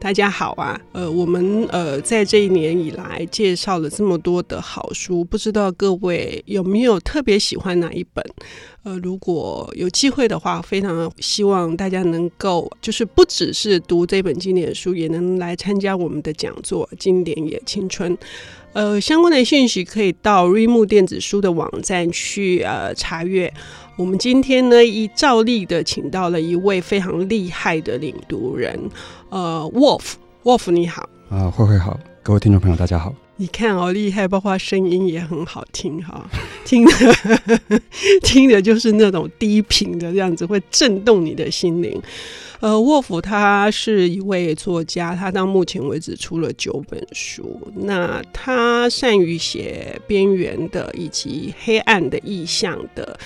大家好啊，呃，我们呃在这一年以来介绍了这么多的好书，不知道各位有没有特别喜欢哪一本？呃，如果有机会的话，非常希望大家能够就是不只是读这本经典书，也能来参加我们的讲座《经典也青春》。呃，相关的信息可以到瑞木电子书的网站去呃查阅。我们今天呢，一照例的请到了一位非常厉害的领读人，呃，Wolf，Wolf 你好啊，慧慧好，各位听众朋友大家好。你看哦，厉害，包括声音也很好听哈，听的 听的就是那种低频的这样子，会震动你的心灵。呃，Wolf 他是一位作家，他到目前为止出了九本书。那他善于写边缘的以及黑暗的意象的。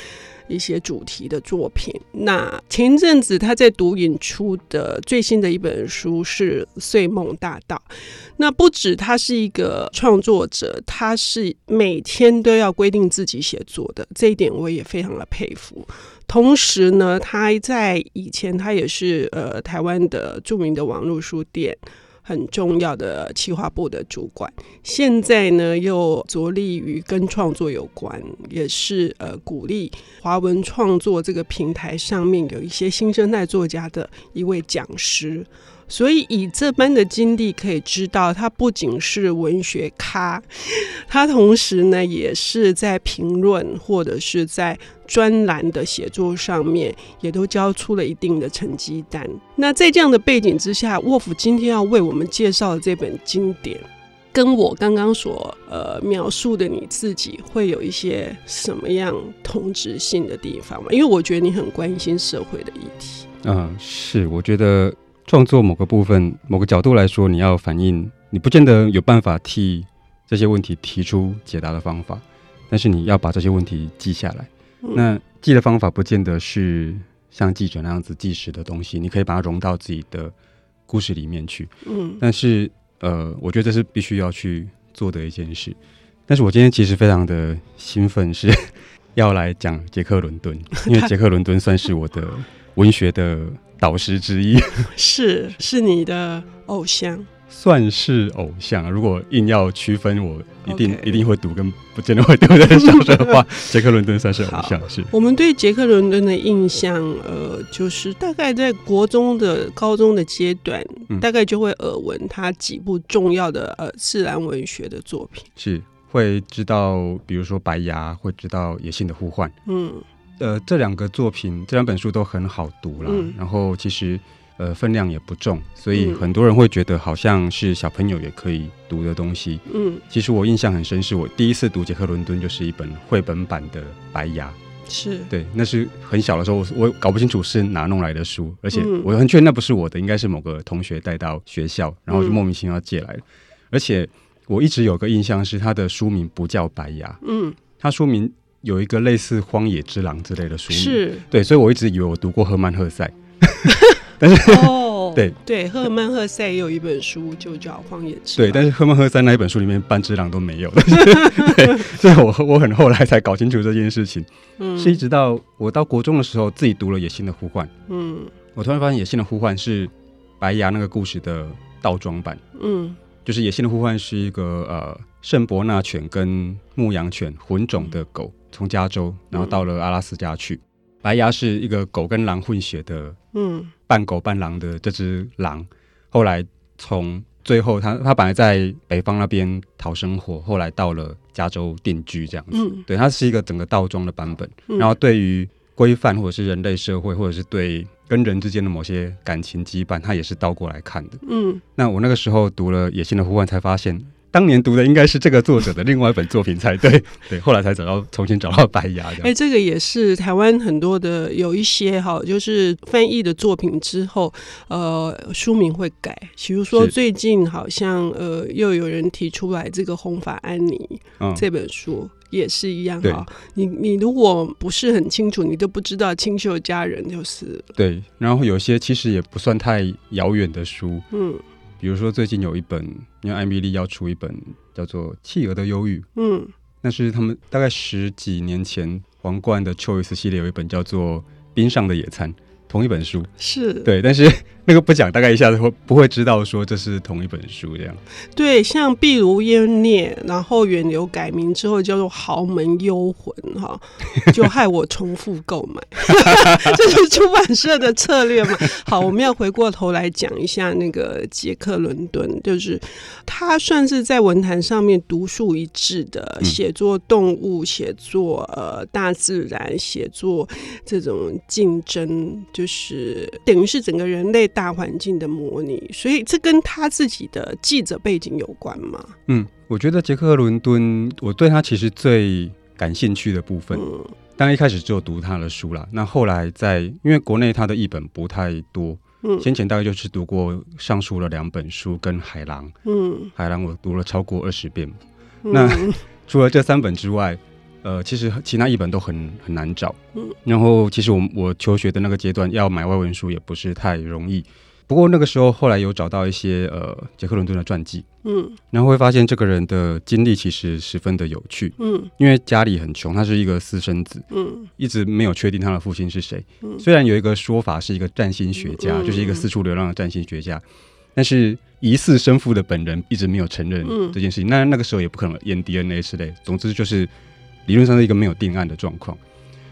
一些主题的作品。那前阵子他在读引出的最新的一本书是《岁梦大道》。那不止他是一个创作者，他是每天都要规定自己写作的，这一点我也非常的佩服。同时呢，他在以前他也是呃台湾的著名的网络书店。很重要的企划部的主管，现在呢又着力于跟创作有关，也是呃鼓励华文创作这个平台上面有一些新生代作家的一位讲师。所以以这般的经历可以知道，他不仅是文学咖，他同时呢也是在评论或者是在专栏的写作上面，也都交出了一定的成绩单。那在这样的背景之下，沃夫今天要为我们介绍的这本经典，跟我刚刚所呃描述的你自己会有一些什么样同质性的地方吗？因为我觉得你很关心社会的议题。嗯，是，我觉得。创作某个部分、某个角度来说，你要反映，你不见得有办法替这些问题提出解答的方法，但是你要把这些问题记下来。嗯、那记的方法不见得是像记者那样子计时的东西，你可以把它融到自己的故事里面去。嗯，但是呃，我觉得这是必须要去做的一件事。但是我今天其实非常的兴奋，是 要来讲杰克伦敦，因为 杰克伦敦算是我的文学的。导师之一 是是你的偶像，算是偶像。如果硬要区分，我一定.一定会读跟不见得会读的小说的话，杰克伦敦算是偶像。是我们对杰克伦敦的印象，呃，就是大概在国中的、高中的阶段，嗯、大概就会耳闻他几部重要的呃自然文学的作品，是会知道，比如说《白牙》，会知道《野性的呼唤》。嗯。呃，这两个作品，这两本书都很好读啦。嗯、然后其实呃分量也不重，所以很多人会觉得好像是小朋友也可以读的东西。嗯，其实我印象很深，是我第一次读杰克伦敦，就是一本绘本版的《白牙》。是对，那是很小的时候，我我搞不清楚是哪弄来的书，而且我很确定那不是我的，应该是某个同学带到学校，然后就莫名其妙借来了。嗯、而且我一直有个印象是，他的书名不叫《白牙》，嗯，他书名。有一个类似《荒野之狼》之类的书名，是。对，所以我一直以为我读过赫曼·赫塞，但是哦，对。对，赫曼·赫塞也有一本书就叫《荒野之狼》，对，但是赫曼·赫塞那一本书里面半只狼都没有，对，所以我我很后来才搞清楚这件事情，嗯，是一直到我到国中的时候自己读了《野性的呼唤》，嗯，我突然发现《野性的呼唤》是白牙那个故事的倒装版，嗯。就是野性的呼唤是一个呃圣伯纳犬跟牧羊犬混种的狗，从加州然后到了阿拉斯加去。嗯、白牙是一个狗跟狼混血的，嗯，半狗半狼的这只狼。后来从最后它它本来在北方那边讨生活，后来到了加州定居这样子。嗯、对，它是一个整个倒装的版本。嗯、然后对于规范或者是人类社会或者是对。跟人之间的某些感情羁绊，他也是倒过来看的。嗯，那我那个时候读了《野性的呼唤》，才发现当年读的应该是这个作者的另外一本作品才对。对，后来才找到，重新找到白牙。哎、欸，这个也是台湾很多的有一些哈，就是翻译的作品之后，呃，书名会改。比如说最近好像呃，又有人提出来这个《红发安妮》这本书。嗯也是一样哈。你你如果不是很清楚，你都不知道清秀佳人就是对。然后有些其实也不算太遥远的书，嗯，比如说最近有一本，因为艾米丽要出一本叫做《企鹅的忧郁》，嗯，那是他们大概十几年前皇冠的 Choice 系列有一本叫做《冰上的野餐》。同一本书是对，但是 那个不讲，大概一下子会不会知道说这是同一本书这样？对，像《壁如烟孽》，然后远流改名之后叫做《豪门幽魂》哈，就害我重复购买，这是出版社的策略嘛？好，我们要回过头来讲一下那个杰克伦敦，就是他算是在文坛上面独树一帜的，写作动物，写作呃大自然，写作这种竞争就。就是等于是整个人类大环境的模拟，所以这跟他自己的记者背景有关吗？嗯，我觉得杰克伦敦，我对他其实最感兴趣的部分，当然、嗯、一开始只有读他的书啦。那后来在因为国内他的译本不太多，嗯，先前大概就是读过上述的两本书跟海狼，嗯，海狼我读了超过二十遍。嗯、那 除了这三本之外。呃，其实其他译本都很很难找，嗯，然后其实我我求学的那个阶段要买外文书也不是太容易，不过那个时候后来有找到一些呃杰克伦敦的传记，嗯，然后会发现这个人的经历其实十分的有趣，嗯，因为家里很穷，他是一个私生子，嗯，一直没有确定他的父亲是谁，嗯，虽然有一个说法是一个占星学家，嗯，就是一个四处流浪的占星学家，但是疑似生父的本人一直没有承认这件事情，那那个时候也不可能验 DNA 之类，总之就是。理论上是一个没有定案的状况，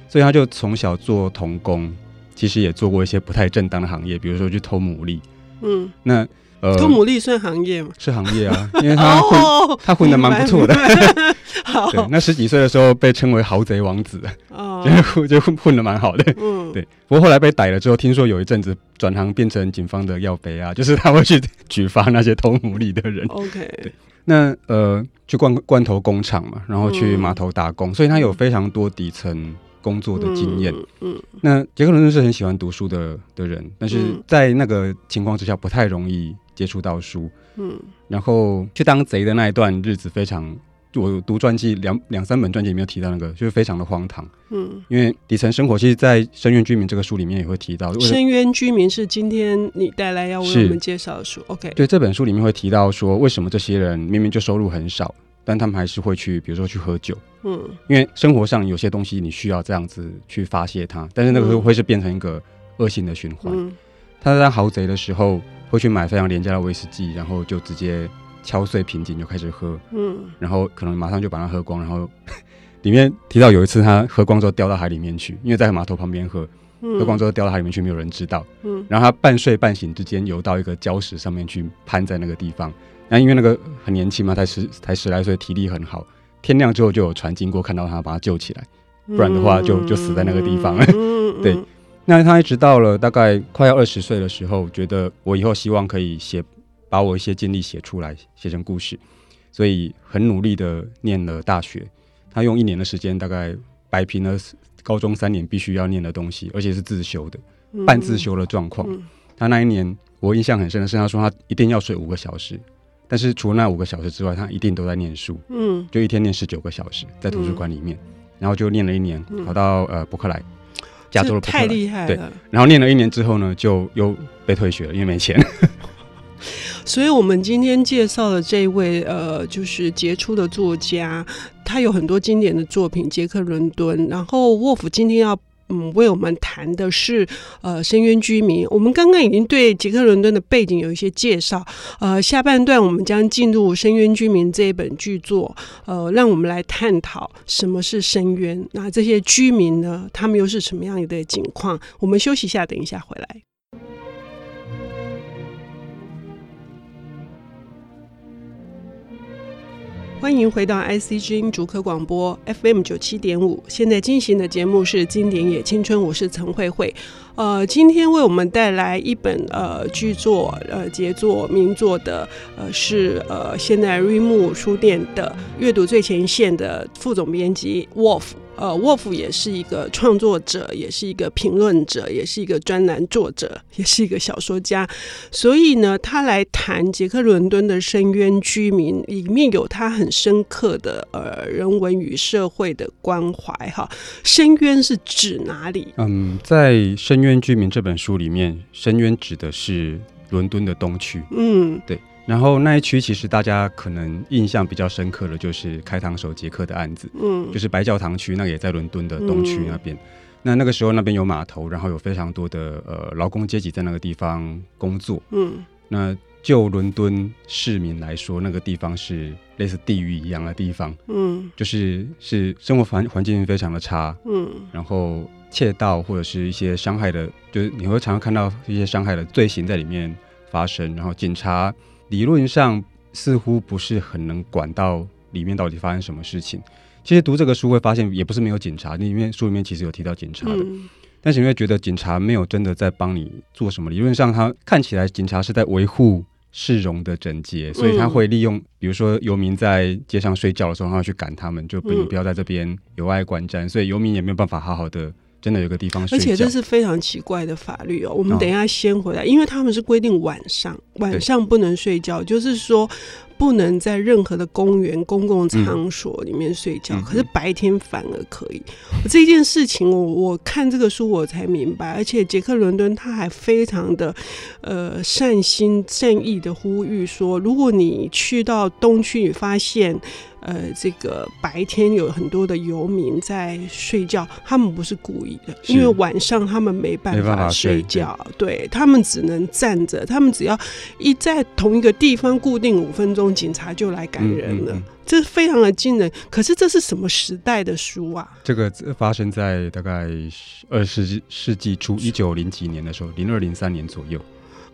所以他就从小做童工，其实也做过一些不太正当的行业，比如说去偷牡蛎。嗯，那呃，偷牡蛎算行业吗？是行业啊，因为他混，哦、他混的蛮不错的。好对，那十几岁的时候被称为豪贼王子，哦，就 混混的蛮好的。嗯，对。不过后来被逮了之后，听说有一阵子转行变成警方的要杯啊，就是他会去举发那些偷牡蛎的人。OK，对。那呃，去罐罐头工厂嘛，然后去码头打工，嗯、所以他有非常多底层工作的经验、嗯。嗯，那杰克伦敦是很喜欢读书的的人，但是在那个情况之下，不太容易接触到书。嗯，然后去当贼的那一段日子非常。我读传记两两三本传记里面有提到那个，就是非常的荒唐。嗯，因为底层生活，其实，在《深渊居民》这个书里面也会提到。深渊居民是今天你带来要为我们介绍的书。OK，对，这本书里面会提到说，为什么这些人明明就收入很少，但他们还是会去，比如说去喝酒。嗯，因为生活上有些东西你需要这样子去发泄它，但是那个时候会是变成一个恶性的循环。嗯，他在当豪贼的时候会去买非常廉价的威士忌，然后就直接。敲碎瓶颈就开始喝，嗯，然后可能马上就把它喝光，然后 里面提到有一次他喝光之后掉到海里面去，因为在码头旁边喝，嗯、喝光之后掉到海里面去，没有人知道，嗯，然后他半睡半醒之间游到一个礁石上面去攀在那个地方，那因为那个很年轻嘛，才十才十来岁，体力很好，天亮之后就有船经过看到他，把他救起来，不然的话就就死在那个地方。了，嗯、对，那他一直到了大概快要二十岁的时候，觉得我以后希望可以写。把我一些经历写出来，写成故事，所以很努力的念了大学。他用一年的时间，大概摆平了高中三年必须要念的东西，而且是自修的，嗯、半自修的状况。嗯、他那一年，我印象很深的是，他说他一定要睡五个小时，但是除了那五个小时之外，他一定都在念书。嗯，就一天念十九个小时，在图书馆里面，嗯、然后就念了一年，考到呃伯克莱，加州的伯克莱。太厉害了。对，然后念了一年之后呢，就又被退学了，因为没钱。所以，我们今天介绍的这位，呃，就是杰出的作家，他有很多经典的作品，杰克伦敦。然后，沃夫今天要嗯为我们谈的是，呃，深渊居民。我们刚刚已经对杰克伦敦的背景有一些介绍，呃，下半段我们将进入《深渊居民》这一本巨作，呃，让我们来探讨什么是深渊，那这些居民呢，他们又是什么样的境况？我们休息一下，等一下回来。欢迎回到 IC 之音竹科广播 FM 九七点五。现在进行的节目是《经典也青春》，我是陈慧慧。呃，今天为我们带来一本呃剧作呃杰作名作的呃是呃现在瑞木书店的阅读最前线的副总编辑 Wolf。呃，沃夫也是一个创作者，也是一个评论者，也是一个专栏作者，也是一个小说家。所以呢，他来谈杰克伦敦的深渊居民，里面有他很深刻的呃人文与社会的关怀。哈，深渊是指哪里？嗯，在《深渊居民》这本书里面，深渊指的是伦敦的东区。嗯，对。然后那一区其实大家可能印象比较深刻的就是开膛手杰克的案子，嗯，就是白教堂区，那个也在伦敦的东区那边。嗯、那那个时候那边有码头，然后有非常多的呃劳工阶级在那个地方工作，嗯，那就伦敦市民来说，那个地方是类似地狱一样的地方，嗯，就是是生活环环境非常的差，嗯，然后窃盗或者是一些伤害的，就是你会常常看到一些伤害的罪行在里面发生，然后警察。理论上似乎不是很能管到里面到底发生什么事情。其实读这个书会发现，也不是没有警察。里面书里面其实有提到警察的，嗯、但是你会觉得警察没有真的在帮你做什么。理论上，他看起来警察是在维护市容的整洁，所以他会利用，比如说游民在街上睡觉的时候，他要去赶他们，就不不要在这边有碍观瞻，所以游民也没有办法好好的。真的有个地方，而且这是非常奇怪的法律哦。我们等一下先回来，哦、因为他们是规定晚上晚上不能睡觉，就是说不能在任何的公园、公共场所里面睡觉。嗯、可是白天反而可以。嗯、这件事情我，我我看这个书我才明白。而且杰克伦敦他还非常的呃善心善意的呼吁说，如果你去到东区，你发现。呃，这个白天有很多的游民在睡觉，他们不是故意的，因为晚上他们没办法睡觉，对，对他们只能站着，他们只要一在同一个地方固定五分钟，警察就来赶人了，嗯嗯嗯、这非常的惊人。可是这是什么时代的书啊？这个发生在大概二十世纪初一九零几年的时候，零二零三年左右。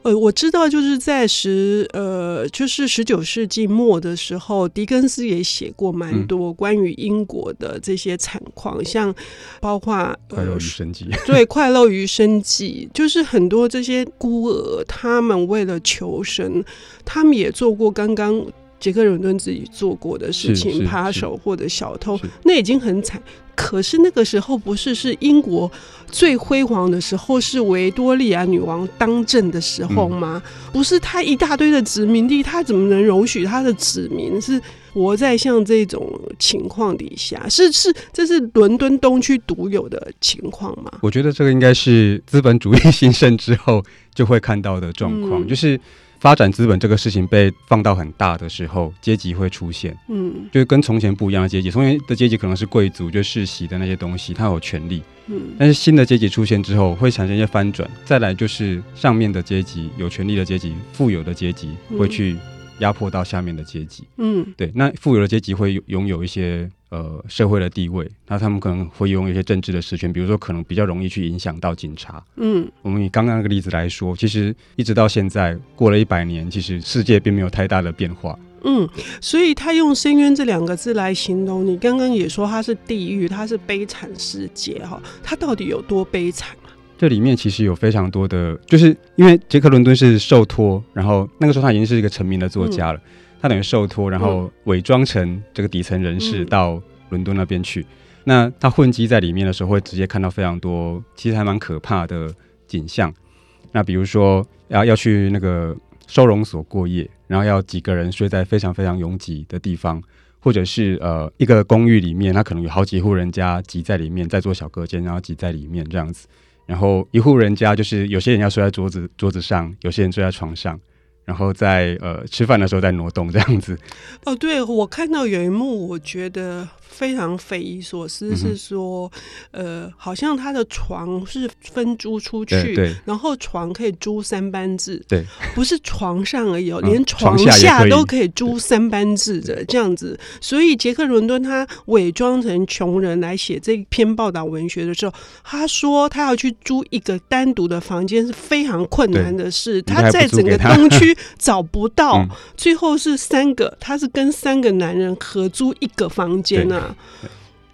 呃，我知道，就是在十呃，就是十九世纪末的时候，狄更斯也写过蛮多关于英国的这些惨况，嗯、像包括《快乐与生计》呃，对，《快乐与生计》就是很多这些孤儿，他们为了求生，他们也做过刚刚杰克伦敦自己做过的事情，扒手或者小偷，那已经很惨。可是那个时候不是是英国最辉煌的时候，是维多利亚女王当政的时候吗？嗯、不是他一大堆的殖民地，他怎么能容许他的子民是活在像这种情况底下？是是，这是伦敦东区独有的情况吗？我觉得这个应该是资本主义兴盛之后就会看到的状况，嗯、就是。发展资本这个事情被放到很大的时候，阶级会出现，嗯，就是跟从前不一样的阶级。从前的阶级可能是贵族，就世袭的那些东西，他有权利，嗯，但是新的阶级出现之后，会产生一些翻转。再来就是上面的阶级，有权利的阶级，富有的阶级会去压迫到下面的阶级，嗯，对。那富有的阶级会拥有一些。呃，社会的地位，那他们可能会拥有一些政治的实权，比如说可能比较容易去影响到警察。嗯，我们以刚刚那个例子来说，其实一直到现在过了一百年，其实世界并没有太大的变化。嗯，所以他用“深渊”这两个字来形容，你刚刚也说它是地狱，它是悲惨世界哈，它到底有多悲惨啊？这里面其实有非常多的，就是因为杰克伦敦是受托，然后那个时候他已经是一个成名的作家了。嗯他等于受托，然后伪装成这个底层人士到伦敦那边去。嗯、那他混迹在里面的时候，会直接看到非常多其实还蛮可怕的景象。那比如说要要去那个收容所过夜，然后要几个人睡在非常非常拥挤的地方，或者是呃一个公寓里面，他可能有好几户人家挤在里面，在做小隔间，然后挤在里面这样子。然后一户人家就是有些人要睡在桌子桌子上，有些人睡在床上。然后在呃吃饭的时候在挪动这样子。哦，对，我看到有一幕，我觉得。非常匪夷所思，是说，嗯、呃，好像他的床是分租出去，然后床可以租三班制，对，不是床上而已，嗯、连床下都可以租三班制的这样子。所以杰克伦敦他伪装成穷人来写这篇报道文学的时候，他说他要去租一个单独的房间是非常困难的事，他，在整个东区 找不到，嗯、最后是三个，他是跟三个男人合租一个房间啊。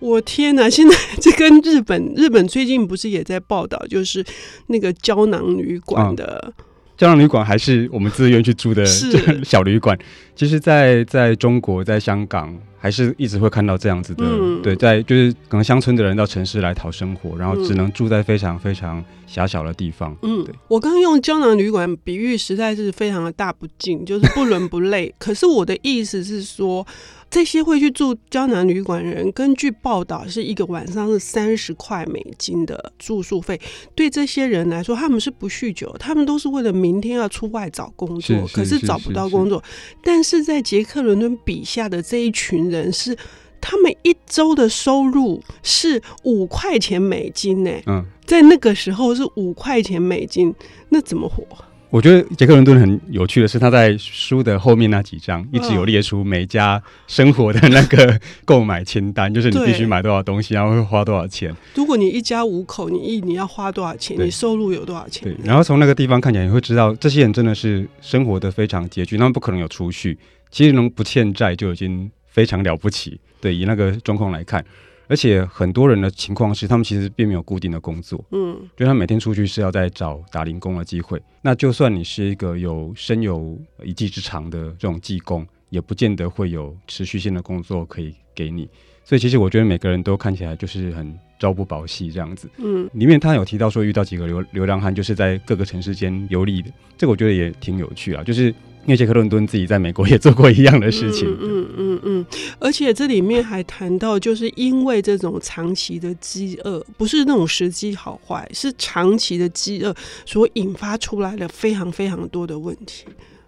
我天哪！现在这跟日本，日本最近不是也在报道，就是那个胶囊旅馆的。嗯胶囊旅馆还是我们自愿去住的 小旅馆。其实，在在中国，在香港，还是一直会看到这样子的。嗯、对，在就是可能乡村的人到城市来讨生活，然后只能住在非常非常狭小的地方。嗯，对。我刚刚用胶囊旅馆比喻，实在是非常的大不敬，就是不伦不类。可是我的意思是说。这些会去住胶囊旅馆的人，根据报道是一个晚上是三十块美金的住宿费。对这些人来说，他们是不酗酒，他们都是为了明天要出外找工作，是是可是找不到工作。但是在杰克伦敦笔下的这一群人是，他们一周的收入是五块钱美金呢。嗯，在那个时候是五块钱美金，那怎么活？我觉得杰克伦敦很有趣的是，他在书的后面那几章一直有列出每家生活的那个购买清单，就是你必须买多少东西，然后会花多少钱。如果你一家五口，你一你要花多少钱？你收入有多少钱？对。然后从那个地方看起来，你会知道这些人真的是生活的非常拮据，他们不可能有储蓄，其实能不欠债就已经非常了不起。对，以那个状况来看。而且很多人的情况是，他们其实并没有固定的工作，嗯，就他每天出去是要在找打零工的机会。那就算你是一个有身有一技之长的这种技工，也不见得会有持续性的工作可以给你。所以其实我觉得每个人都看起来就是很朝不保夕这样子。嗯，里面他有提到说遇到几个流流浪汉，就是在各个城市间游历的，这个我觉得也挺有趣啊，就是。因为杰克伦敦自己在美国也做过一样的事情，嗯嗯嗯嗯，而且这里面还谈到，就是因为这种长期的饥饿，不是那种时机好坏，是长期的饥饿所引发出来的非常非常多的问题，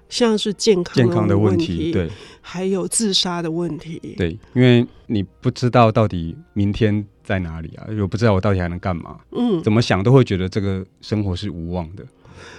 像是健康健康的问题，对，还有自杀的问题，对，因为你不知道到底明天在哪里啊，我不知道我到底还能干嘛，嗯，怎么想都会觉得这个生活是无望的。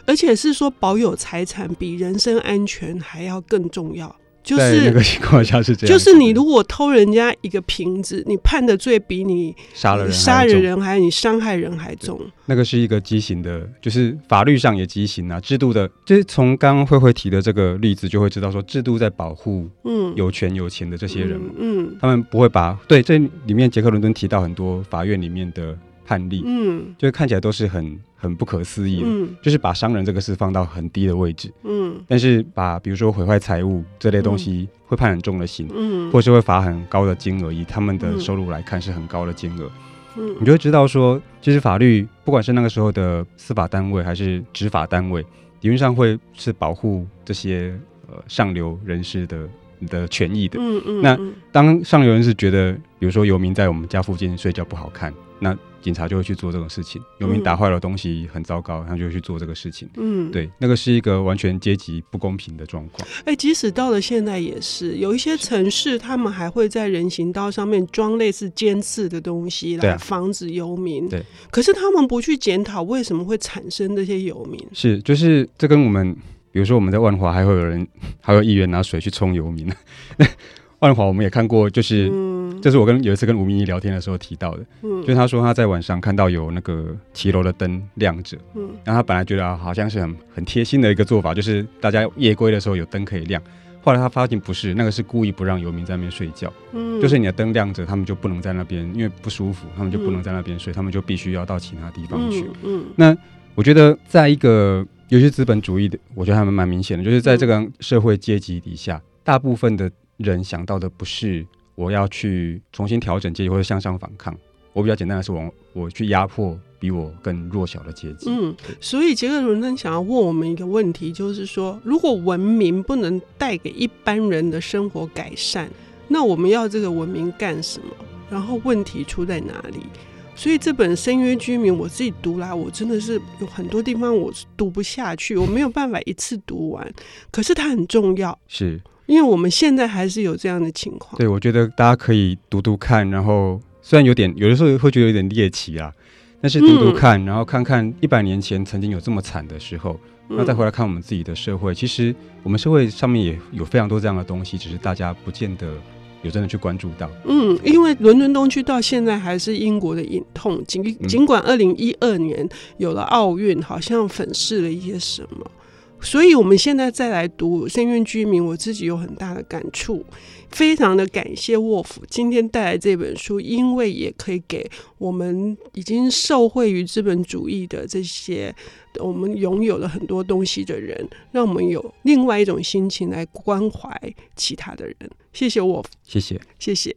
而且是说保有财产比人身安全还要更重要，就是那个情况下是这样，就是你如果偷人家一个瓶子，你判的罪比你杀了人杀人人还你伤害人还重。那个是一个畸形的，就是法律上也畸形啊，制度的，就是从刚刚慧慧提的这个例子就会知道说，制度在保护嗯。有权有钱的这些人，嗯，他们不会把对这里面杰克伦敦提到很多法院里面的。判例，嗯，就是看起来都是很很不可思议的，嗯，就是把商人这个事放到很低的位置，嗯，但是把比如说毁坏财物这类东西会判很重的刑，嗯，或是会罚很高的金额，以他们的收入来看是很高的金额，嗯，你就会知道说，其实法律不管是那个时候的司法单位还是执法单位，理论上会是保护这些呃上流人士的的权益的，嗯嗯，那当上流人士觉得，比如说游民在我们家附近睡觉不好看，那警察就会去做这种事情，游民打坏了东西很糟糕，他就会去做这个事情。嗯，对，那个是一个完全阶级不公平的状况。哎、欸，即使到了现在也是，有一些城市他们还会在人行道上面装类似尖刺的东西来防止游民。对，可是他们不去检讨为什么会产生这些游民。是，就是这跟我们，比如说我们在万华还会有人，还有议员拿水去冲游民。万华我们也看过，就是。嗯这是我跟有一次跟吴明义聊天的时候提到的，嗯，就他说他在晚上看到有那个骑楼的灯亮着，嗯，然后他本来觉得好像是很很贴心的一个做法，就是大家夜归的时候有灯可以亮。后来他发现不是，那个是故意不让游民在那边睡觉，嗯，就是你的灯亮着，他们就不能在那边，因为不舒服，他们就不能在那边睡，他们就必须要到其他地方去。嗯，那我觉得在一个尤其资本主义的，我觉得还蛮蛮明显的，就是在这个社会阶级底下，大部分的人想到的不是。我要去重新调整阶级或者向上反抗。我比较简单的是，我我去压迫比我更弱小的阶级。嗯，所以杰克伦敦想要问我们一个问题，就是说，如果文明不能带给一般人的生活改善，那我们要这个文明干什么？然后问题出在哪里？所以这本《深约居民》我自己读来，我真的是有很多地方我读不下去，我没有办法一次读完。可是它很重要。是。因为我们现在还是有这样的情况。对，我觉得大家可以读读看，然后虽然有点有的时候会觉得有点猎奇啊，但是读读看，嗯、然后看看一百年前曾经有这么惨的时候，那再回来看我们自己的社会，嗯、其实我们社会上面也有非常多这样的东西，只是大家不见得有真的去关注到。嗯，因为伦敦东区到现在还是英国的隐痛，尽尽管二零一二年有了奥运，好像粉饰了一些什么。所以，我们现在再来读《深渊居民》，我自己有很大的感触，非常的感谢沃夫今天带来这本书，因为也可以给我们已经受惠于资本主义的这些我们拥有了很多东西的人，让我们有另外一种心情来关怀其他的人。谢谢沃夫，谢谢，谢谢。